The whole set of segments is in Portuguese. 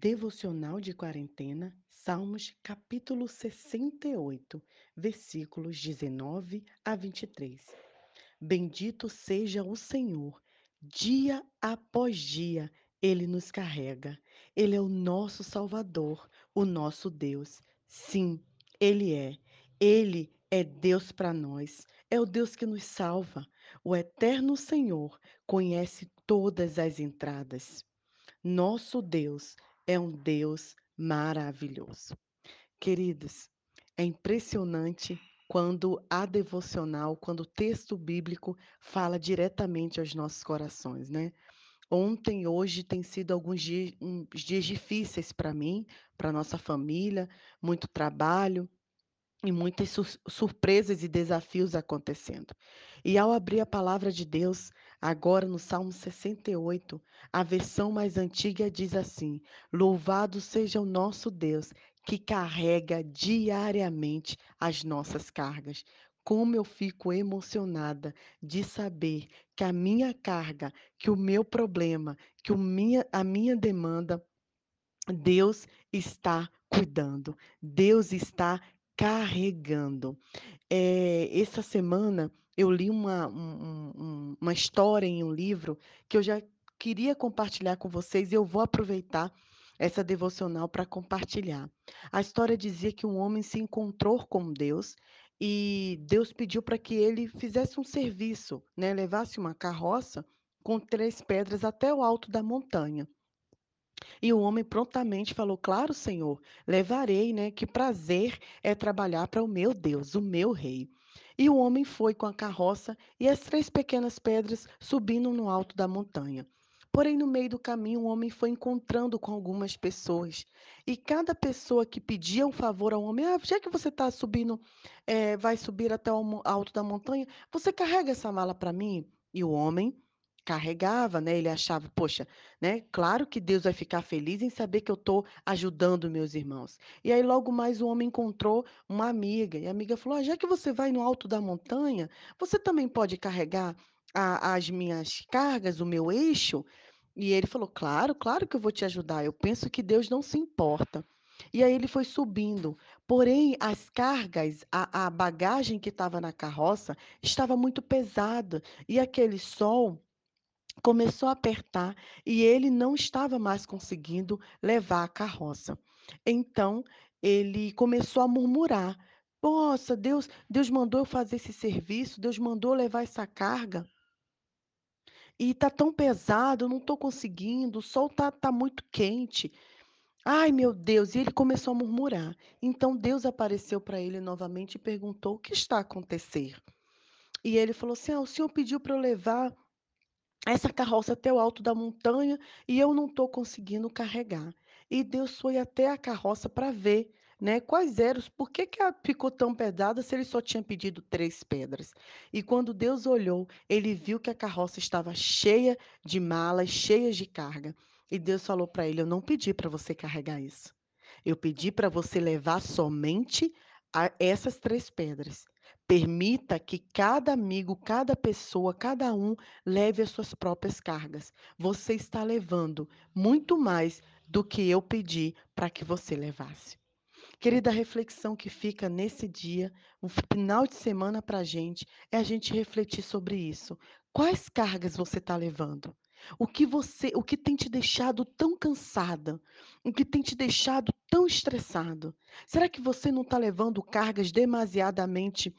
Devocional de Quarentena, Salmos capítulo 68, versículos 19 a 23. Bendito seja o Senhor, dia após dia ele nos carrega. Ele é o nosso Salvador, o nosso Deus. Sim, ele é. Ele é Deus para nós. É o Deus que nos salva. O eterno Senhor conhece todas as entradas. Nosso Deus é um Deus maravilhoso. Queridos, é impressionante quando a devocional, quando o texto bíblico fala diretamente aos nossos corações, né? Ontem, hoje tem sido alguns dias, uns dias difíceis para mim, para nossa família, muito trabalho, e muitas surpresas e desafios acontecendo. E ao abrir a palavra de Deus, agora no Salmo 68, a versão mais antiga diz assim: Louvado seja o nosso Deus, que carrega diariamente as nossas cargas. Como eu fico emocionada de saber que a minha carga, que o meu problema, que o minha, a minha demanda, Deus está cuidando, Deus está carregando. Eh, essa semana eu li uma um um uma história em um livro que eu já queria compartilhar com vocês e eu vou aproveitar essa devocional para compartilhar. A história dizia que um homem se encontrou com Deus e Deus pediu para que ele fizesse um serviço, né, levasse uma carroça com 3 pedras até o alto da montanha. E o homem prontamente falou: Claro, Senhor, levarei, né? Que prazer é trabalhar para o meu Deus, o meu rei. E o homem foi com a carroça e as três pequenas pedras subindo no alto da montanha. Porém, no meio do caminho, o homem foi encontrando com algumas pessoas. E cada pessoa que pedia um favor ao homem, ah, já que você está subindo, eh, vai subir até o alto da montanha, você carrega essa mala para mim? E o homem carregava, né, ele achava: "Poxa, né, claro que Deus vai ficar feliz em saber que eu estou ajudando meus irmãos". E aí logo mais o homem encontrou uma amiga, e a amiga falou: "Ah, já que você vai no alto da montanha, você também pode carregar a as minhas cargas, o meu eixo?". E ele falou: "Claro, claro que eu vou te ajudar, eu penso que Deus não se importa". E aí ele foi subindo, porém as cargas, a a bagagem que estava na carroça estava muito pesada, e aquele sol começou a apertar e ele não estava mais conseguindo levar a carroça. Então, ele começou a murmurar: "Nossa, Deus Deus mandou eu fazer esse serviço, Deus mandou levar essa carga, e tá tão pesado, não estou conseguindo, o sol tá tá muito quente. Ai, meu Deus!" E ele começou a murmurar. Então Deus apareceu para ele novamente e perguntou: "O que está a acontecer?" E ele falou assim: "Ah, o Senhor pediu para eu levar essa carroça até o alto da montanha e eu não estou conseguindo carregar. E Deus foi até a carroça para ver, né, quais eram por que que ela ficou tão pesada se ele só tinha pedido 3 pedras. E quando Deus olhou, ele viu que a carroça estava cheia de malas, cheias de carga. E Deus falou para ele: "Eu não pedi para você carregar isso. Eu pedi para você levar somente essas 3 pedras. Permita que cada amigo, cada pessoa, cada um leve as suas próprias cargas. Você está levando muito mais do que eu pedi para que você levasse. Querida, a reflexão que fica nesse dia, o final de semana para a gente, é a gente refletir sobre isso. Quais cargas você está levando? O que você, o que tem te deixado tão cansada? O que tem te deixado tão estressado? Será que você não está levando cargas demasiadamente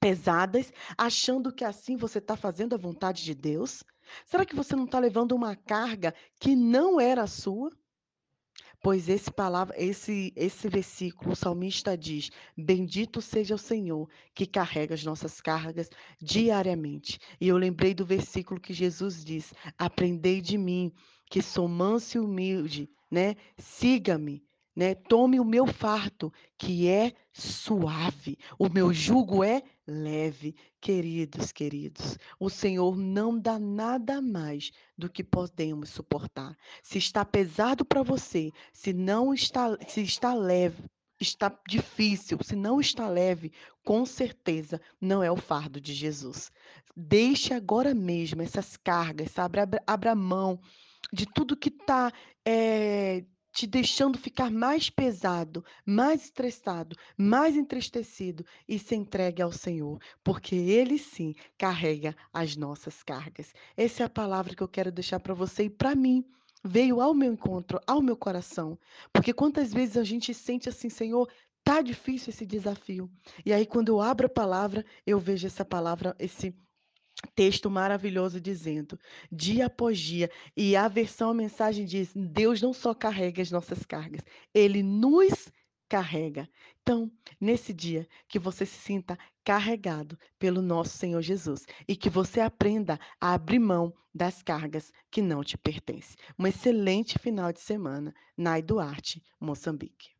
pesadas, achando que assim você está fazendo a vontade de Deus? Será que você não está levando uma carga que não era sua? Pois esse palavra esse esse versículo, o salmista diz: "Bendito seja o Senhor, que carrega as nossas cargas diariamente". E eu lembrei do versículo que Jesus diz: "Aprendei de mim, que sou manso e humilde, né, siga-me, né, tome o meu fardo, que é suave, o meu jugo é leve". Queridos, queridos, o Senhor não dá nada mais do que podemos suportar. Se está pesado para você, se não está se está leve, está difícil, se não está leve, com certeza não é o fardo de Jesus. Deixe agora mesmo essas cargas, abra abra mão de tudo que está, eh, te deixando ficar mais pesado, mais estressado, mais entristecido e se entregue ao Senhor, porque Ele sim carrega as nossas cargas. Essa é a palavra que eu quero deixar para você e para mim. Veio ao meu encontro, ao meu coração. Porque quantas vezes a gente sente assim, Senhor, tá difícil esse desafio. E aí, quando eu abro a palavra, eu vejo essa palavra, esse texto maravilhoso dizendo, dia após dia, e a versão a mensagem diz: Deus não só carrega as nossas cargas, ele nos carrega. Então, nesse dia, que você se sinta carregado pelo nosso Senhor Jesus e que você aprenda a abrir mão das cargas que não te pertencem. Um excelente final de semana. Nai Duarte, Moçambique.